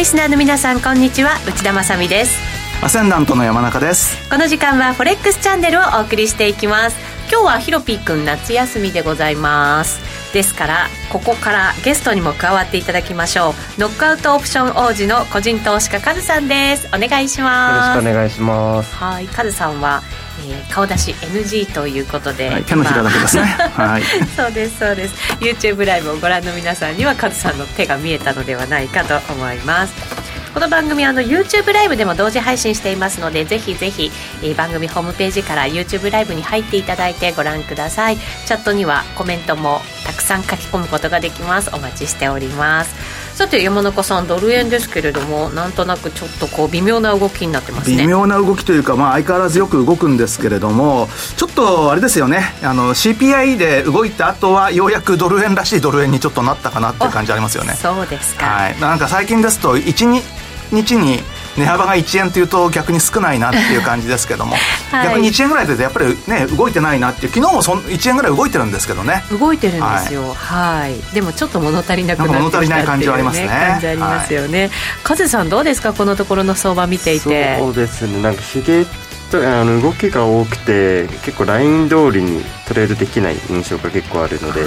リスナーの皆さんこんにちは。内田まさです。アセンダントの山中です。この時間はフォレックスチャンネルをお送りしていきます。今日はヒロピーくん夏休みでございます。ですからここからゲストにも加わっていただきましょう。ノックアウトオプション王子の個人投資家カズさんです。お願いします。よろしくお願いします。はいカズさんはえー、顔出し NG ということで、はい、手のひらだけですね。はい。そうですそうです。YouTube ライブをご覧の皆さんにはカズさんの手が見えたのではないかと思います。この番組あの YouTube ライブでも同時配信していますのでぜひぜひ、えー、番組ホームページから YouTube ライブに入っていただいてご覧ください。チャットにはコメントもたくさん書き込むことができます。お待ちしておりますさて山中さんドル円ですけれどもなんとなくちょっとこう微妙な動きになってますね。微妙な動きというか、まあ、相変わらずよく動くんですけれどもちょっとあれですよね。あの CPI で動いた後はようやくドル円らしいドル円にちょっとなったかなっていう感じありますよね。そうですか、はい、なんか最近ですと1日に値幅が1円というと逆に少ないなっていう感じですけども、はい、逆に1円ぐらいでやっぱりね動いてないなっていう昨日もそ1円ぐらい動いてるんですけどね。動いてるんですよ。はい、でもちょっと物足りなくなってきた物足りない感じはありますね。感じありますよね、はい、カズさんどうですか？このところの相場見ていて。そうですね。なんかひげあの動きが多くて結構ライン通りにトレードできない印象が結構あるので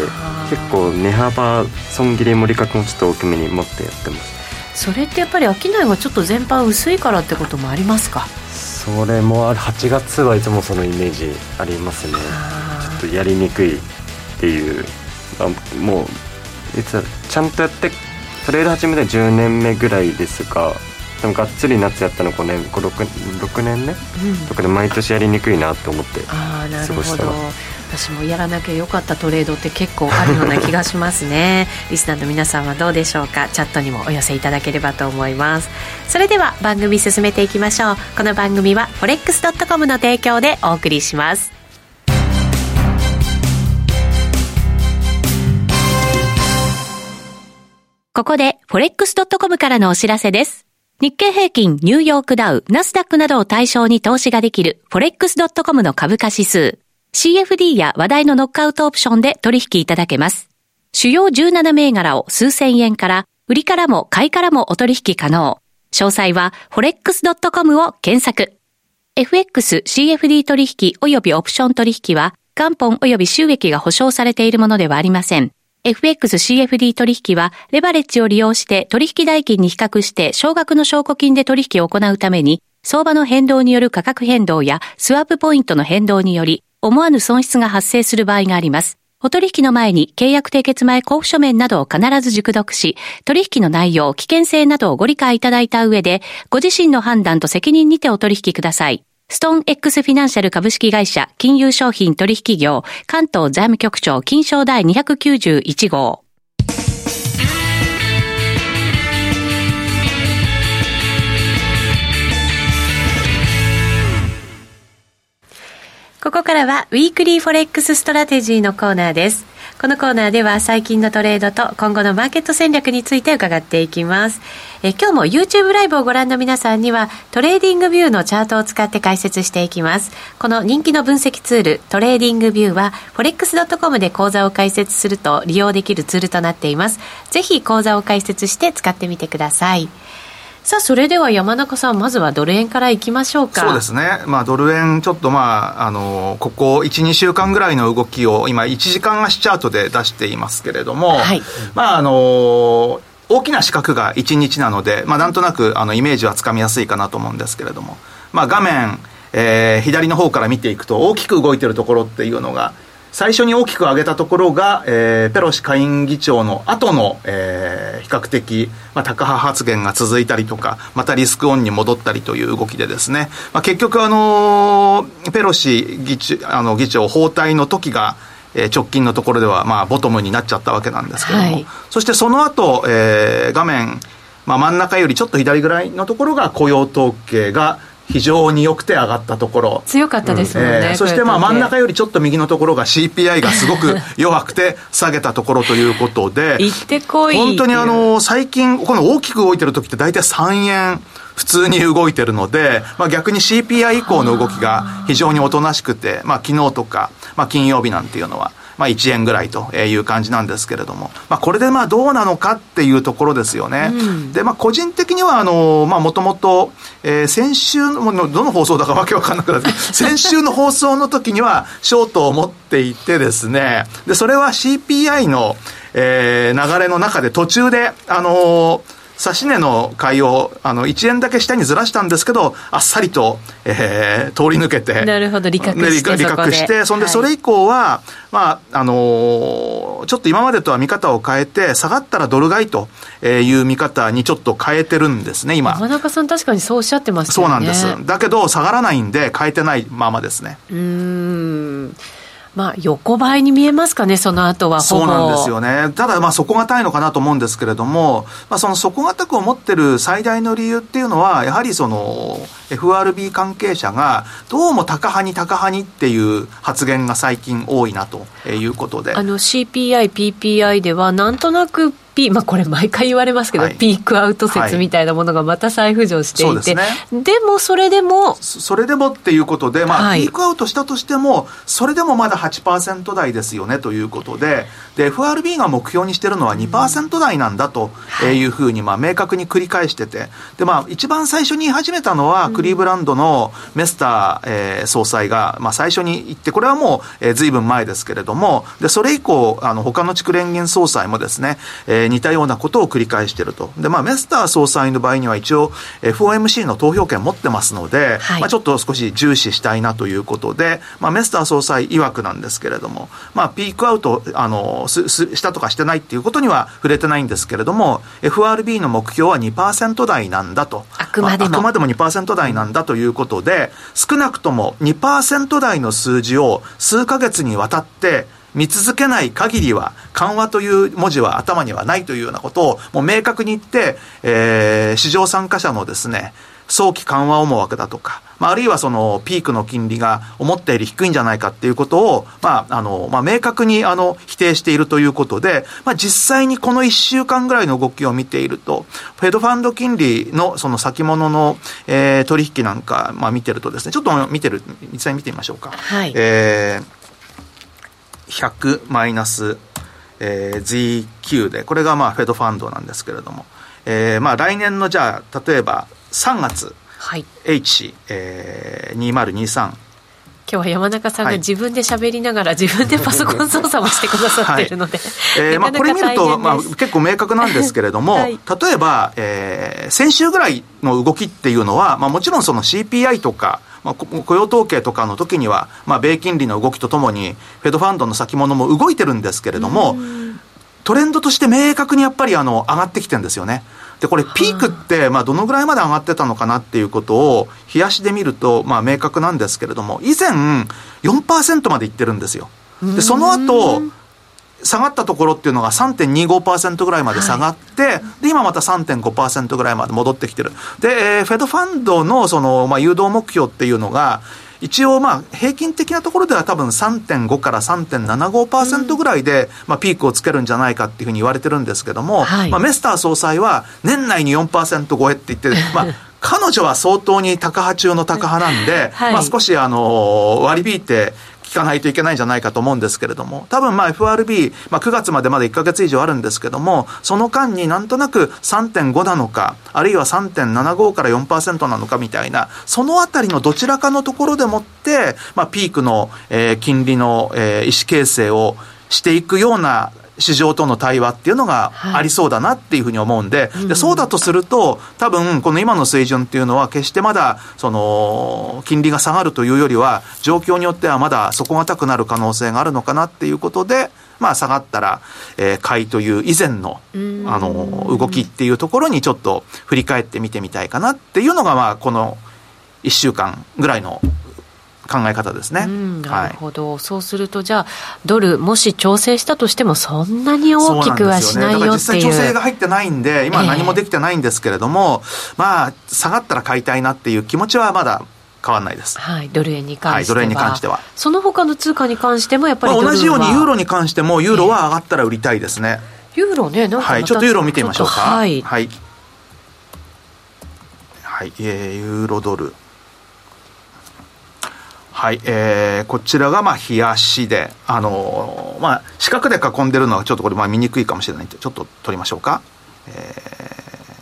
結構値幅損切り盛り角もちょっと大きめに持ってやってますそれってやっぱり商いがちょっと全般薄いからってこともありますか？それもある。8月はいつもそのイメージありますね。ちょっとやりにくいっていう。あもう実はちゃんとやってトレード始めて10年目ぐらいですがでもがっつり夏やったの5年 6, 6年ね、うん、とかで毎年やりにくいなと思って過ごした私もやらなきゃよかったトレードって結構あるような気がしますね。リスナーの皆さんはどうでしょうか？チャットにもお寄せいただければと思います。それでは番組進めていきましょう。この番組は forex.com の提供でお送りします。ここで forex.com からのお知らせです。日経平均、ニューヨークダウ、ナスダックなどを対象に投資ができる forex.com の株価指数。CFD や話題のノックアウトオプションで取引いただけます。主要17銘柄を数千円から、売りからも買いからもお取引可能。詳細は forex.com を検索。FX、CFD 取引及びオプション取引は、元本及び収益が保証されているものではありません。FX、CFD 取引は、レバレッジを利用して取引代金に比較して少額の証拠金で取引を行うために、相場の変動による価格変動やスワップポイントの変動により、思わぬ損失が発生する場合があります。お取引の前に契約締結前交付書面などを必ず熟読し、取引の内容、危険性などをご理解いただいた上で、ご自身の判断と責任にてお取引ください。ストーン X フィナンシャル株式会社金融商品取引業関東財務局長金賞第291号。ここからはウィークリーフォレックスストラテジーのコーナーです。このコーナーでは最近のトレードと今後のマーケット戦略について伺っていきます。え今日も YouTube ライブをご覧の皆さんにはトレーディングビューのチャートを使って解説していきます。この人気の分析ツールトレーディングビューは forex.com で口座を開設すると利用できるツールとなっています。ぜひ口座を開設して使ってみてください。さあそれでは山中さんまずはドル円からいきましょうか。そうですね、まあ、ドル円ちょっとまああのここ12週間ぐらいの動きを今1時間足チャートで出していますけれども、はい、まああの大きな四角が1日なので、まあ、なんとなくあのイメージはつかみやすいかなと思うんですけれども、まあ、画面、えー、左の方から見ていくと大きく動いてるところっていうのが最初に大きく上げたところが、えー、ペロシ下院議長の後の、えー、比較的、まあ、高派発言が続いたりとか、またリスクオンに戻ったりという動きでですね、まあ、結局あのー、ペロシ議長あの議長包帯の時が、えー、直近のところでは、まあ、ボトムになっちゃったわけなんですけども、はい、そしてその後、えー、画面、まあ、真ん中よりちょっと左ぐらいのところが雇用統計が非常に良くて上がったところ。強かったですもんね、うん。えー、そしてまあ真ん中よりちょっと右のところが CPI がすごく弱くて下げたところということで行ってこい本当にあの最近この大きく動いてる時って大体3円普通に動いてるので、まあ、逆に CPI 以降の動きが非常におとなしくて、まあ、昨日とか、まあ、金曜日なんていうのは、まあ、1円ぐらいという感じなんですけれども、まあ、これでまあどうなのかっていうところですよね。うん、で、まあ、個人的には、あの、まあ、もともと、えー、先週の、どの放送だかわけわかんなくなって、先週の放送の時には、ショートを持っていてですね、で、それは CPI の、えー、流れの中で途中で、あのー指値の買いをあの1円だけ下にずらしたんですけど、あっさりと、えー、通り抜けて、なるほど、理覚して、理覚して、そんで、それ以降は、まあ、あのー、ちょっと今までとは見方を変えて、下がったらドル買いという見方にちょっと変えてるんですね、今。山中さん、確かにそうおっしゃってましたよね。そうなんです。だけど、下がらないんで、変えてないままですね。うん。まあ、横ばいに見えますかね、その後はそうなんですよね。ただ、まあ、底堅いのかなと思うんですけれども、まあ、その底堅く思ってる最大の理由っていうのは、やはりその、FRB 関係者が、どうも高派に高派にっていう発言が最近多いなということで。あの、CPI、PPI では、なんとなくピまあ、これ毎回言われますけど、はい、ピークアウト説みたいなものがまた再浮上していて、はい、でね、でもそれでもそれでもっていうことで、まあ、はい、ピークアウトしたとしてもそれでもまだ8%台ですよねということで。で FRB が目標にしてるのは2%台なんだとい。うふうに、まあ、明確に繰り返してて。で、まあ、一番最初に言い始めたのは、クリーブランドのメスター、えー、総裁が、まあ、最初に言ってこれはもう、えー、随分前ですけれども。でそれ以降あの他の地区連銀総裁もですね、えー似たようなことを繰り返していると。で、まあ、メスター総裁の場合には一応 FOMC の投票権持ってますので、はい、まあ、ちょっと少し重視したいなということで、まあ、メスター総裁曰くなんですけれども、まあ、ピークアウト、あの、す、す、したとかしてないっていうことには触れてないんですけれども、FRB の目標は2%台なんだと。あくまでも。まあ、あくまでも2%台なんだということで、少なくとも2%台の数字を数ヶ月にわたって、見続けない限りは、緩和という文字は頭にはないというようなことを、もう明確に言って、えー、市場参加者のですね、早期緩和思惑だとか、まあ、あるいはそのピークの金利が思ったより低いんじゃないかっていうことを、まあ、あの、まあ、明確にあの、否定しているということで、まあ、実際にこの1週間ぐらいの動きを見ていると、フェドファンド金利のその先物の、えー、取引なんか、まあ、見てるとですね、ちょっと見てる、実際に見てみましょうか。はい。えー100マイナス、えー、ZQ で、これがまあフェドファンドなんですけれども、えー、まあ来年のじゃあ、例えば3月、はい、H、えー、2023、今日は山中さんが自分で喋りながら、自分でパソコン操作もしてくださってるので、はい、えー、まあ、これ見ると、まあ、結構明確なんですけれども、はい、例えば、えー、先週ぐらいの動きっていうのは、まあ、もちろんその CPI とか、まあ、雇用統計とかの時には、まあ、米金利の動きとともに、フェドファンドの先物も動いてるんですけれども、トレンドとして明確にやっぱりあの上がってきてるんですよね。で、これピークって、まあどのぐらいまで上がってたのかなっていうことを、冷やしで見ると、まあ明確なんですけれども、以前4%までいってるんですよ。で、その後、下がったところっていうのが3.25%ぐらいまで下がって、はい、で、今また3.5%ぐらいまで戻ってきてる。で、えー、フェドファンドのその、まあ、誘導目標っていうのが、一応まあ平均的なところでは多分3.5から3.75%ぐらいで、まあピークをつけるんじゃないかっていうふうに言われてるんですけども、はい、まあメスター総裁は年内に4%超えって言って、まあ彼女は相当に高派中の高派なんで、はい、まあ少しあの割り引いて聞かないといけないんじゃないかと思うんですけれども、多分まあ FRB、まあ9月までまだ1ヶ月以上あるんですけども、その間になんとなく3.5なのか、あるいは3.75から4%なのかみたいな、そのあたりのどちらかのところでもって、まあピークの、えー、金利の、えー、意思形成をしていくような市場との対話っていうのがありそうだなっていうふうに思うんで、はい、でそうだとすると、多分この今の水準っていうのは、決してまだその金利が下がるというよりは、状況によってはまだ底堅くなる可能性があるのかなっていうことで、まあ、下がったら、えー、買いという以前のあの動きっていうところにちょっと振り返って見てみたいかなっていうのが、まあ、この1週間ぐらいの考え方ですね。なるほど、はい、そうすると、じゃあ、ドル、もし調整したとしても、そんなに大きくはしないよっていう。実際調整が入ってないんで、今何もできてないんですけれども、えー、まあ、下がったら買いたいなっていう気持ちはまだ変わらないです。はい、ドル円に関しては。はい、ドル円に関しては。その他の通貨に関しても、やっぱり、まあ、同じようにユーロに関しても、ユーロは上がったら売りたいですね。えー、ユーロね、なんかはい、ちょっとユーロ見てみましょうか。はい。はい。はい、えー、ユーロドル。はい、えー、こちらがまあ冷やしで、あのー、まあ、四角で囲んでるのはちょっとこれまあ見にくいかもしれないんで、ちょっと取りましょうか。え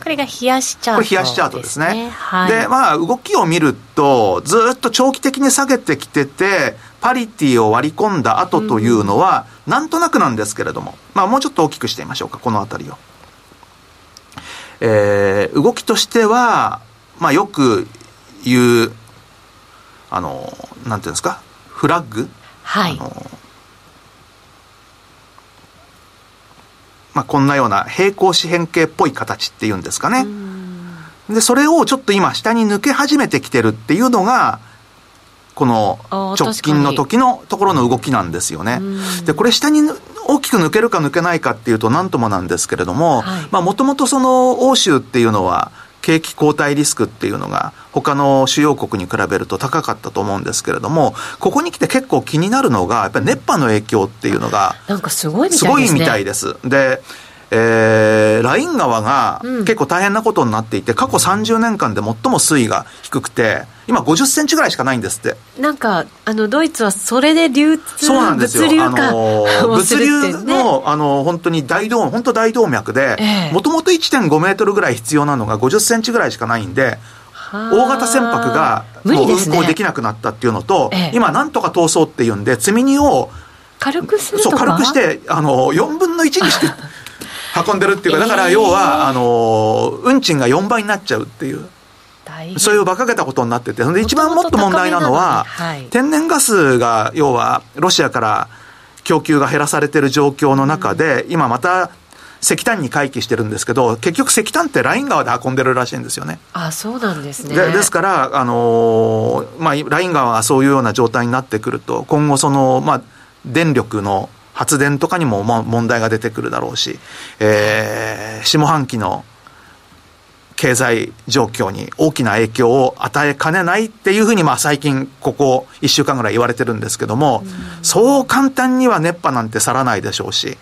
ー、これが冷やしチャート、ね、これ冷やしチャートですね。はい、で、まあ、動きを見ると、ずっと長期的に下げてきてて、パリティを割り込んだ後というのは、うん、なんとなくなんですけれども、まあ、もうちょっと大きくしてみましょうか、この辺りを。えー、動きとしては、まあ、よく言う、あの、なんていうんですか、フラッグ？はい。まあ、こんなような平行四辺形っぽい形っていうんですかね。で、それをちょっと今下に抜け始めてきてるっていうのが、この直近の時のところの動きなんですよね。で、これ下に大きく抜けるか抜けないかっていうと何ともなんですけれども、まあもともとその欧州っていうのは、景気後退リスクっていうのが他の主要国に比べると高かったと思うんですけれども、ここに来て結構気になるのが、やっぱり熱波の影響っていうのが、なんかすごいみたいです、ね、すごいみたいです。で、えー、ライン川が結構大変なことになっていて、過去30年間で最も水位が低くて、今50センチぐらいしかないんですって。なんか、あの、ドイツはそれで流通、そうなんですよ。物流あの、物流の、あの、本当に大動、本当大動脈で、もともと1.5メートルぐらい必要なのが50センチぐらいしかないんで、大型船舶がもう運航できなくなったっていうのと、ね、今なんとか通そうっていうんで、積み荷を軽くするそう、軽くして、あの、4分の1にして 運んでるっていうか、だから要は、あの、運賃が4倍になっちゃうっていう。そういう馬鹿げたことになってて、で一番もっと問題なのは、はい、天然ガスが要はロシアから供給が減らされてる状況の中で、うん、今また石炭に回帰してるんですけど、結局石炭ってライン川で運んでるらしいんですよね。あそうなんですね。でですから、あのー、まあ、ライン川がそういうような状態になってくると、今後その、まあ、電力の発電とかにも問題が出てくるだろうし、えー、下半期の経済状況に大きな影響を与えかねないっていうふうに、まあ最近、ここ1週間ぐらい言われてるんですけども、うそう簡単には熱波なんて去らないでしょうし、ね、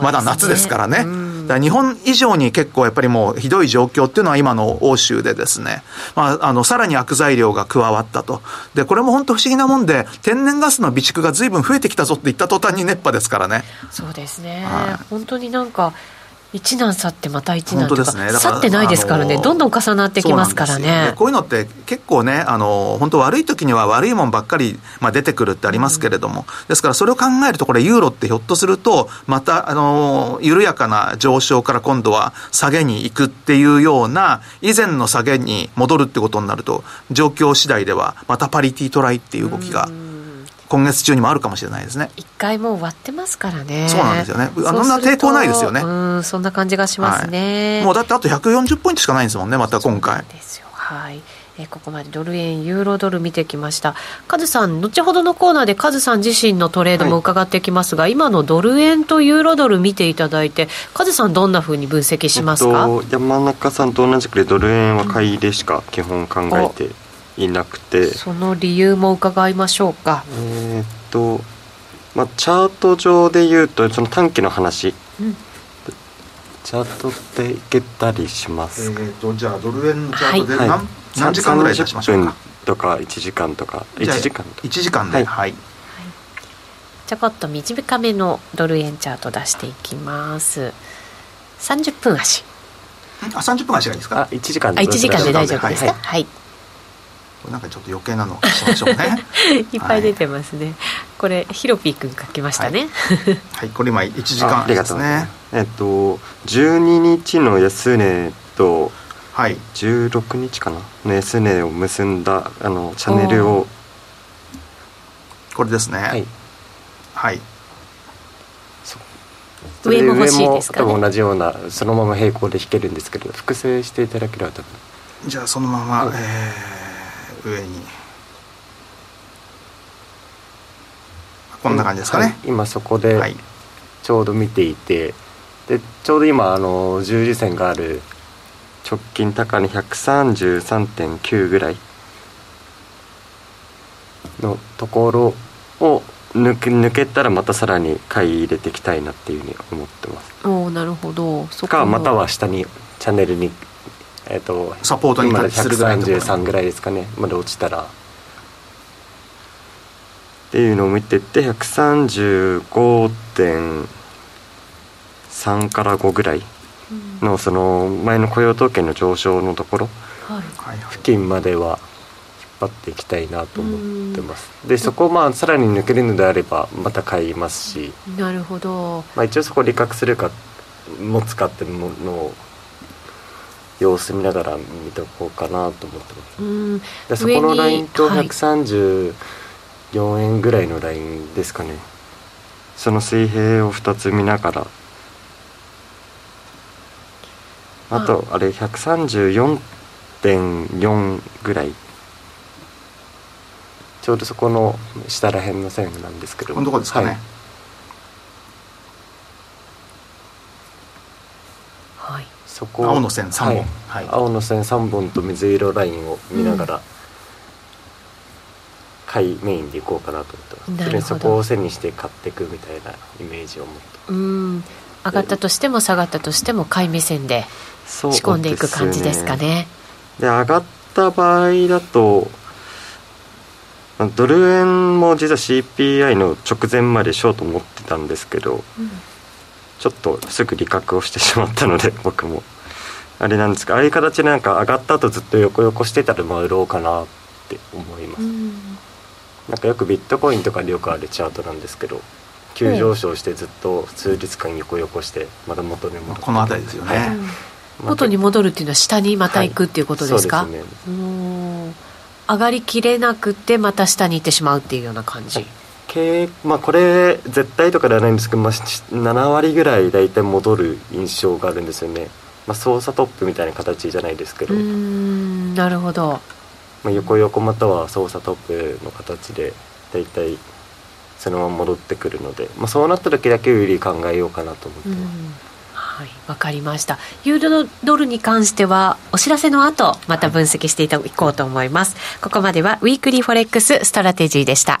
まだ夏ですからね。だから日本以上に結構やっぱりもうひどい状況っていうのは今の欧州でですね、まあ、あの、さらに悪材料が加わったと。で、これも本当不思議なもんで、天然ガスの備蓄が随分増えてきたぞって言った途端に熱波ですからね。そうですね。はい、本当になんか、一難去ってまた一難とか、ね、去ってないですからね、どんどん重なってきますからね。こういうのって結構ねあの本当悪い時には悪いもんばっかり、まあ、出てくるってありますけれども、うん、ですからそれを考えるとこれユーロってひょっとするとまたあの緩やかな上昇から今度は下げに行くっていうような以前の下げに戻るってことになると状況次第ではまたパリティトライっていう動きが、うん今月中にもあるかもしれないですね。一回もう終わってますからね。そうなんですよね。あんな抵抗ないですよね。うんそんな感じがしますね、はい、もうだってあと140ポイントしかないんですもんねまた今回ですよ。はい。えここまでドル円、ユーロドル見てきました。カズさん、後ほどのコーナーでカズさん自身のトレードも伺ってきますが、はい、今のドル円とユーロドル見ていただいて、カズさん、どんなふうに分析しますか、えっと、山中さんと同じくドル円は買いでしか基本考えていなくて、その理由も伺いましょうか。えー、っと、まあ、チャート上で言うとその短期の話、うん、チャートっていけたりしますか、えー、とじゃあドル円のチャートで何はい、何時間ぐらい出しましょうか？とか1時間とか。1時間1時間ではい、はい、ちょこっと短めのドル円チャート出していきます。30分足。あ30分足がいいですか？あ1時間であ1時間で大丈夫ですか？はい、はいこれなんかちょっと余計なのしましょうね。いっぱい出てますね、はい、これヒロピー君書きましたね、はい、はい、これ今1時間ですね。えっと12日の安値とはい。16日かな？の安値を結んだあのチャンネルをこれですね。はい、はい。上も欲しいですか、ね、多分同じようなそのまま平行で引けるんですけど複製していただければ多分。じゃあそのまま、はい、えー上に。こんな感じですかね、はい、今そこでちょうど見ていて、でちょうど今あの十字線がある直近高値133.9ぐらいのところを抜け抜けたらまたさらに買い入れていきたいなっていうふうに思ってます。おなるほど。そかまたは下にチャンネルにえーと、サポートにタッチするぐらいの133ぐらいですかね。まで落ちたら。っていうのを見てて135.3から5ぐらいのその前の雇用統計の上昇のところ。付近までは引っ張っていきたいなと思ってます。でそこをまあさらに抜けるのであればまた買いますし。なるほど、まあ、一応そこを利確するか持つかっていうものを様子見ながら見とこうかなと思ってます、うん、でそこのラインと134円ぐらいのラインですかね、はい、その水平を2つ見ながら。あ。とあれ134.4ぐらい。ちょうどそこの下らへんの線なんですけど。このとこですかね、はいそこ青の線3本、はい、青の線3本と水色ラインを見ながら、買いメインでいこうかなと思ってます。そこを背にして買っていくみたいなイメージを持って。うん。上がったとしても下がったとしても買い目線で仕込んでいく感じですかね。で、ね、上がった場合だとドル円も実は CPI の直前までショート持ってたんですけど、うんちょっとすぐ利確をしてしまったので 僕も。あれなんですかああいう形でなんか上がった後ずっと横横してたらまあ売ろうかなって思います、ん、なんかよくビットコインとかでよくあるチャートなんですけど急上昇してずっと数日間横横してまた元に戻るこの辺りですよね、はい元に戻るっていうのは下にまた行くっていうことですか、はい、そうですね。上がりきれなくてまた下に行ってしまうっていうような感じ、経まあこれ絶対とかではないんですけど、まあ、7割ぐらい大体戻る印象があるんですよね、まあ、操作トップみたいな形じゃないですけどうんなるほど、まあ、横横または操作トップの形で大体そのまま戻ってくるので、まあ、そうなった時だけ売り考えようかなと思ってます。はい、わかりました。ユーロドルに関しては、お知らせの後、また分析していこうと思います。ここまでは、ウィークリーフォレックスストラテジーでした。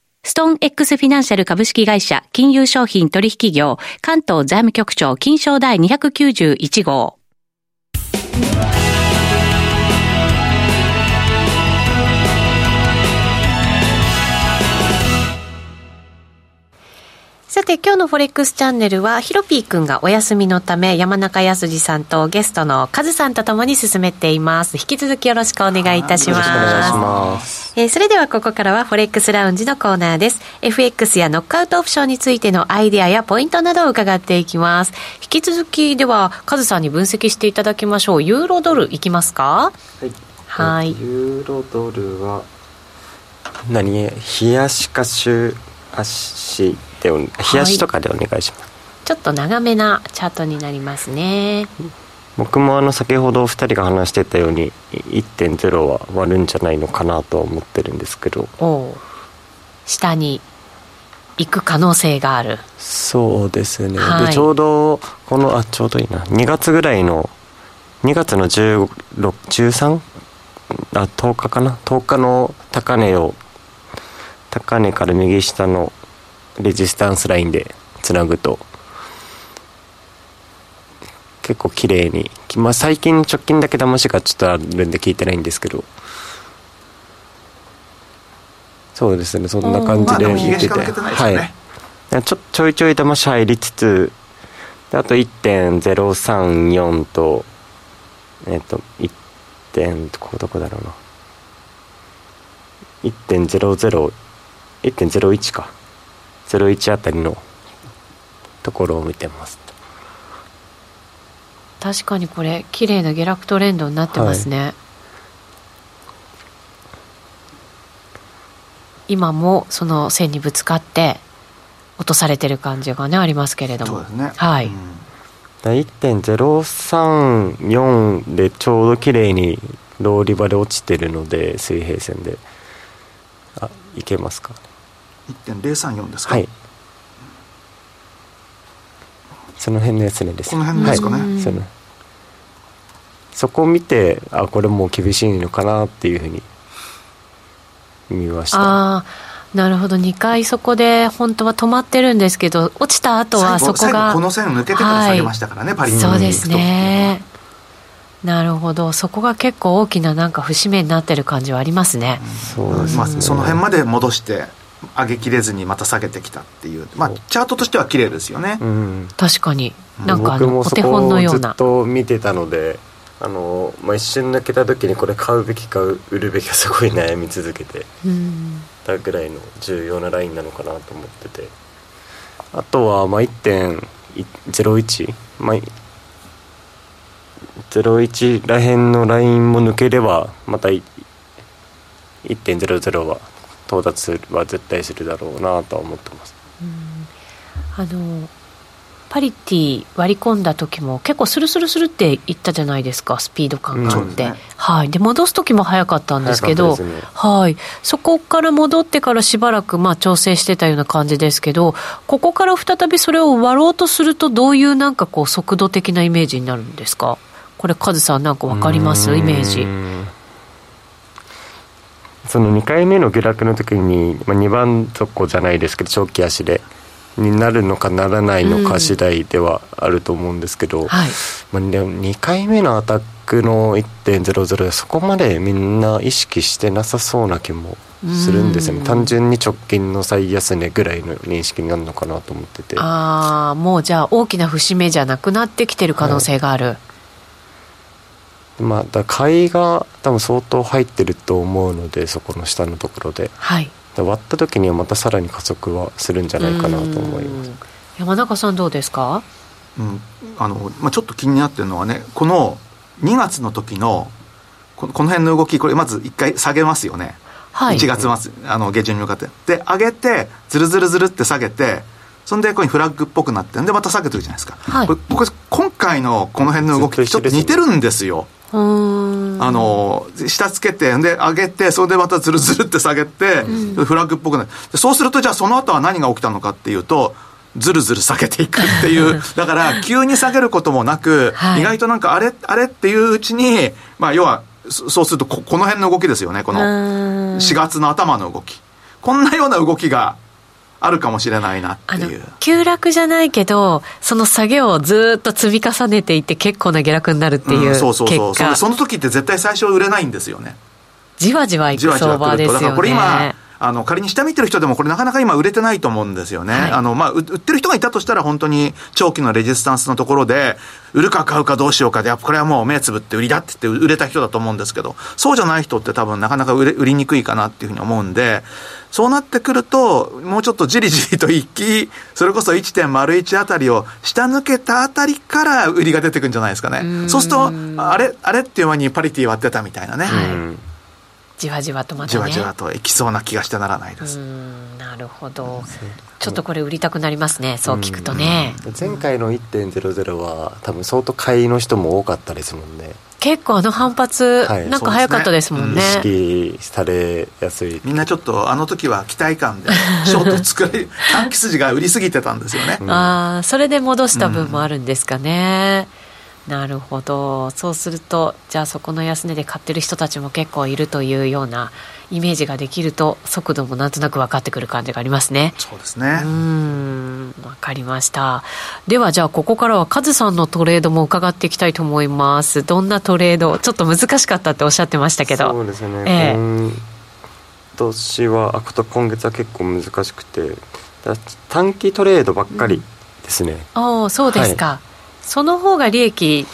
ストーン X フィナンシャル株式会社金融商品取引業関東財務局長金賞第291号。さて、今日のフォレックスチャンネルは、ヒロピー君がお休みのため、山中康二さんとゲストのカズさんとともに進めています。引き続きよろしくお願いいたします。えー、それではここからは、フォレックスラウンジのコーナーです。FX やノックアウトオプションについてのアイデアやポイントなどを伺っていきます。引き続き、では、カズさんに分析していただきましょう。ユーロドルいきますか？はい。はい。ユーロドルは、何？冷やしか週足で冷やしとかでお願いします、はい、ちょっと長めなチャートになりますね。僕もあの先ほど2人が話してたように1.0は割るんじゃないのかなとは思ってるんですけど。下に行く可能性がある。そうですね、はい、でちょうどこのあちょうどいいな。2月ぐらいの2月の13あ10日かな？10日の高値を高値から右下のレジスタンスラインでつなぐと結構綺麗にまあ最近直近だけ騙しがちょっとあるんで聞いてないんですけど。そうですねそんな感じで見てて、はい。ちょちょいちょい騙し入りつつあと1.034とえっ、と1点ここどこだろうな。1.00 1.01か01あたりのところを見てます。確かにこれ綺麗な下落トレンドになってますね、はい、今もその線にぶつかって落とされてる感じがねありますけれども、ね、はい、うん。1.034でちょうど綺麗にローリバで落ちてるので水平線で。あいけますか？1.034ですか？はい。その辺のやつねです。この辺ですかね、はい、そのそこを見てあこれもう厳しいのかなっていうふうに見ました。ああなるほど。2回そこで本当は止まってるんですけど落ちた後はそこがこの線抜けてから下げましたからね、はい、パリそうですね。なるほど。そこが結構大きななんか節目になってる感じはありますね、うん、そうですね、まあ、その辺まで戻して上げきれずにまた下げてきたっていう、まあ、チャートとしては綺麗ですよね、うん、確かに。なんかあのお手本のような。ずっと見てたのであの、まあ、一瞬抜けた時にこれ買うべきか売るべきかすごい悩み続けてたぐらいの重要なラインなのかなと思ってて。あとはまあ1.01、まあ、01らへんのラインも抜ければまた1.00は到達は絶対するだろうなとは思ってます。あのパリティ割り込んだ時も結構スルスルスルっていったじゃないですかスピード感があって、うんね、はい、で戻す時も早かったんですけど、ね、はい、そこから戻ってからしばらくまあ調整してたような感じですけどここから再びそれを割ろうとするとどういうなんかこう速度的なイメージになるんですか？これカズさんなんか分かります？イメージその2回目の下落の時に、まあ、2番底じゃないですけど長期足でになるのかならないのか次第ではあると思うんですけど、うんはい、まあ、でも2回目のアタックの1.00でそこまでみんな意識してなさそうな気もするんですよね、単純に直近の最安値ぐらいの認識になるのかなと思ってて。ああもうじゃあ大きな節目じゃなくなってきてる可能性がある、はい、まあだ買いが多分相当入ってると思うのでそこの下のところで。はい。割った時にはまたさらに加速はするんじゃないかなと思います。山中さんどうですか、うん。あのまあ、ちょっと気になってるのはねこの2月の時のこのこの辺の動きこれまず1回下げますよね、はい、1月末あの下旬に向かって。で上げてずるずるずるって下げてそんでここにフラッグっぽくなってんでまた下げてるじゃないですか、はい、これ僕今回のこの辺の動きちょっと似てるんですよあの下つけてで上げてそれでまたずるずるって下げて、うん、フラッグっぽくなる。そうするとじゃあその後は何が起きたのかっていうとずるずる下げていくっていう。だから急に下げることもなく、はい、意外となんかあれあれっていううちにまあ要はそうするとここの辺の動きですよね。この4月の頭の動き。こんなような動きがあるかもしれないなっていう。急落じゃないけどその下げをずっと積み重ねていって結構な下落になるっていう、うん、そうそうそう。その時って絶対最初売れないんですよね。じわじわいく相場ですよね。だからこれ今あの、仮に下見てる人でもこれなかなか今売れてないと思うんですよね。はい、あの、まあ、売ってる人がいたとしたら本当に長期のレジスタンスのところで、売るか買うかどうしようかで、やっぱこれはもう目つぶって売りだって言って売れた人だと思うんですけど、そうじゃない人って多分なかなか売れ売りにくいかなっていうふうに思うんで、そうなってくると、もうちょっとじりじりと一気、それこそ1.01あたりを下抜けたあたりから売りが出てくるんじゃないですかね。そうすると、あれ、あれっていう間にパリティ割ってたみたいなね。はいじわじわとまた、ね、じわじわといきそうな気がしてならないです。なるほど。ちょっとこれ売りたくなりますねそう聞くとね。前回の1.00は多分相当買いの人も多かったですもんね。結構あの反発、はい、なんか早かったですもんね、ね。うん、意識されやすい。みんなちょっとあの時は期待感で ショート作り短期筋が売りすぎてたんですよね、うん、ああそれで戻した分もあるんですかね、うんなるほど。そうするとじゃあそこの安値で買ってる人たちも結構いるというようなイメージができると速度もなんとなく分かってくる感じがありますね。そうですね。うん分かりました。ではじゃあここからはカズさんのトレードも伺っていきたいと思います。どんなトレードちょっと難しかったっておっしゃってましたけど。そうですね、えー、今年はあと今月は結構難しくて短期トレードばっかりですね、うん、おそうですか、はいその方が利益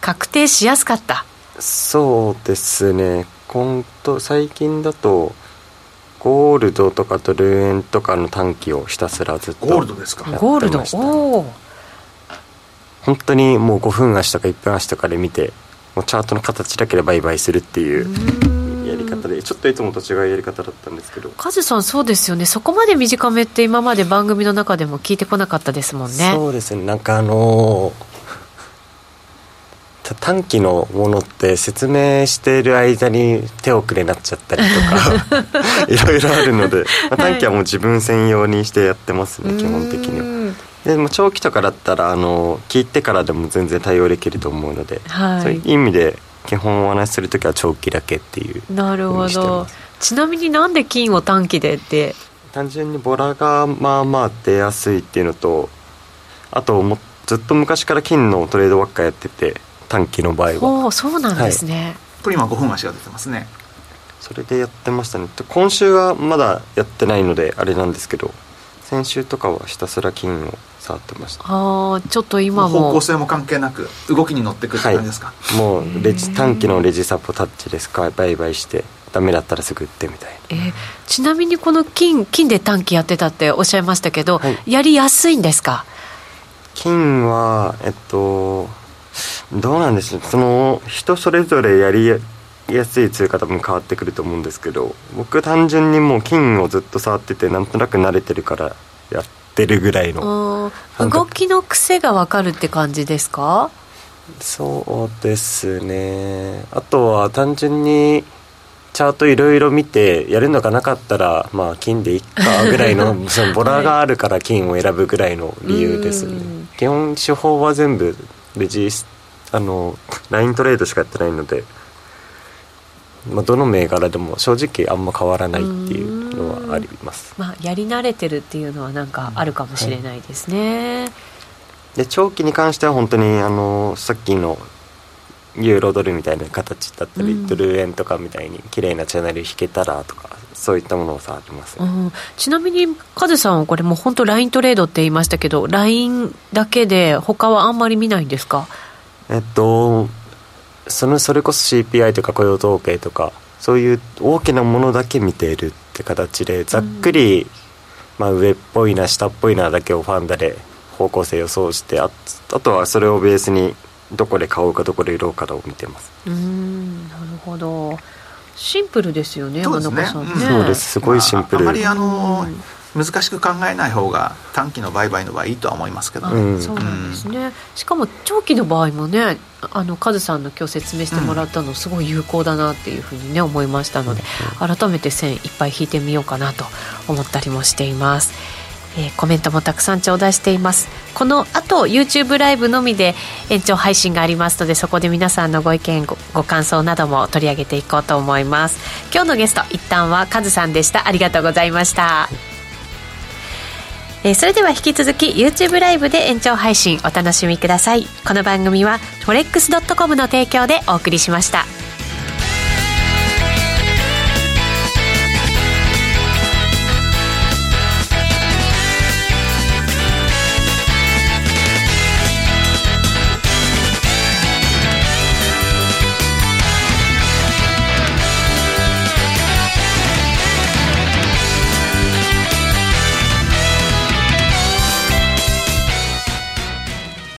確定しやすかった。そうですね。今と最近だとゴールドとかドル円とかの短期をひたすらずっとゴールドですか？ゴールド？おお本当にもう5分足とか1分足とかで見てもうチャートの形だけで売買するっていうやり方でちょっといつもと違うやり方だったんですけど。カズさんそうですよね。そこまで短めって今まで番組の中でも聞いてこなかったですもんね。そうですね。なんかあのー短期のものって説明している間に手遅れになっちゃったりとか いろいろあるので、まあ、短期はもう自分専用にしてやってますね、はい、基本的には。でも長期とかだったらあの聞いてからでも全然対応できると思うので、はい、そういう意味で基本お話しする時は長期だけっていうなるほど。ちなみになんで金を短期でって？単純にボラがまあまあ出やすいっていうのとあともずっと昔から金のトレードばっかやってて短期の場合は。おそうなんですね、はい、これ今5分足が出てますね。それでやってましたね。今週はまだやってないのであれなんですけど先週とかはひたすら金を触ってました。ああちょっと今も。方向性も関係なく動きに乗ってくる感じですか、はい、もうレジ短期のレジサポタッチですか？売買してダメだったらすぐ売ってみたいな、えー、ちなみにこの金金で短期やってたっておっしゃいましたけど、はい、やりやすいんですか？金はえっとどうなんでしょう。その人それぞれやりやすい通貨多分変わってくると思うんですけど僕単純にもう金をずっと触っててなんとなく慣れてるからやってるぐらいの動きの癖が分かるって感じですか？そうですね。あとは単純にチャートいろいろ見てやるのがなかったらまあ金でいっかぐらいのその ボラがあるから金を選ぶぐらいの理由ですね、基本手法は全部レジあのライントレードしかやってないのでまあ、どの銘柄でも正直あんま変わらないっていうのはあります、まあ、やり慣れてるっていうのはなんかあるかもしれないですね、はい、で長期に関しては本当にあのさっきのユーロドルみたいな形だったり、うん、ドル円とかみたいに綺麗なチャンネル引けたらとかそういったものを触ります、ね、うん、ちなみにカズさんはこれもう本当ライントレードって言いましたけどラインだけで他はあんまり見ないんですか？えっとそのそれこそ CPI とか雇用統計とかそういう大きなものだけ見ているって形でざっくり、うん、まあ、上っぽいな下っぽいなだけをファンダで方向性予想してああとはそれをベースにどこで買おうかどこで売ろうかを見てます。うんなるほど。シンプルですよねそうですね、ね、そうです。すごいシンプル、まあ、あまりあの、うん難しく考えない方が短期の売買の場合いいとは思いますけど、うん、そうなんですね、しかも長期の場合もねあのカズさんの今日説明してもらったのすごい有効だなっていうふうにね思いましたので、改めて線いっぱい引いてみようかなと思ったりもしています。えー、コメントもたくさん頂戴しています。この後 YouTube ライブのみで延長配信がありますのでそこで皆さんのご意見ごご感想なども取り上げていこうと思います。今日のゲスト一旦はカズさんでした。ありがとうございましたえー、それでは引き続き YouTube ライブで延長配信お楽しみください。この番組は forex.com の提供でお送りしました。